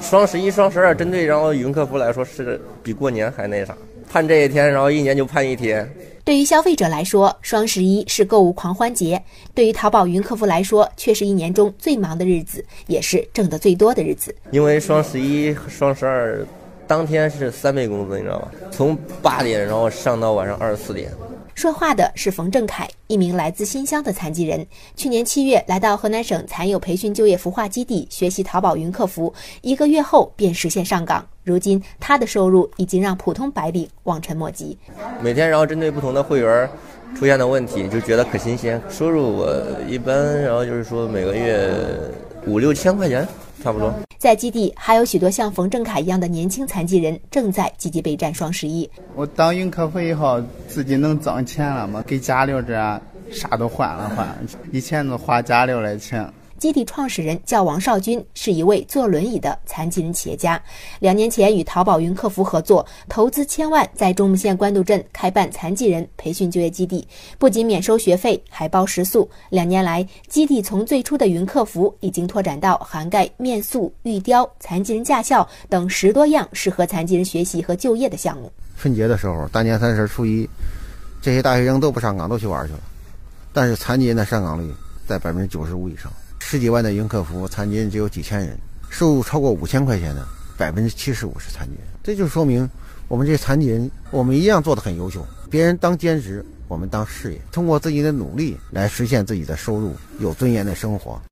双十一、双十二针对然后云客服来说是比过年还那啥，盼这一天，然后一年就盼一天。对于消费者来说，双十一是购物狂欢节；对于淘宝云客服来说，却是一年中最忙的日子，也是挣得最多的日子。因为双十一、双十二当天是三倍工资，你知道吧？从八点然后上到晚上二十四点。说话的是冯正凯，一名来自新乡的残疾人。去年七月来到河南省残友培训就业孵化基地学习淘宝云客服，一个月后便实现上岗。如今他的收入已经让普通白领望尘莫及。每天然后针对不同的会员出现的问题，就觉得可新鲜。收入我一般，然后就是说每个月五六千块钱。差不多，在基地还有许多像冯正凯一样的年轻残疾人正在积极备战双十一。我当云客服以后，自己能挣钱了嘛？给家里这啥都换了换，以前都花家里的钱。基地创始人叫王少军，是一位坐轮椅的残疾人企业家。两年前与淘宝云客服合作，投资千万，在中牟县官渡镇开办残疾人培训就业基地，不仅免收学费，还包食宿。两年来，基地从最初的云客服，已经拓展到涵盖面塑、玉雕、残疾人驾校等十多样适合残疾人学习和就业的项目。春节的时候，大年三十、初一，这些大学生都不上岗，都去玩去了。但是残疾人的上岗率在百分之九十五以上。十几万的云客服，残疾人只有几千人，收入超过五千块钱的百分之七十五是残疾人，这就说明我们这些残疾人，我们一样做得很优秀。别人当兼职，我们当事业，通过自己的努力来实现自己的收入，有尊严的生活。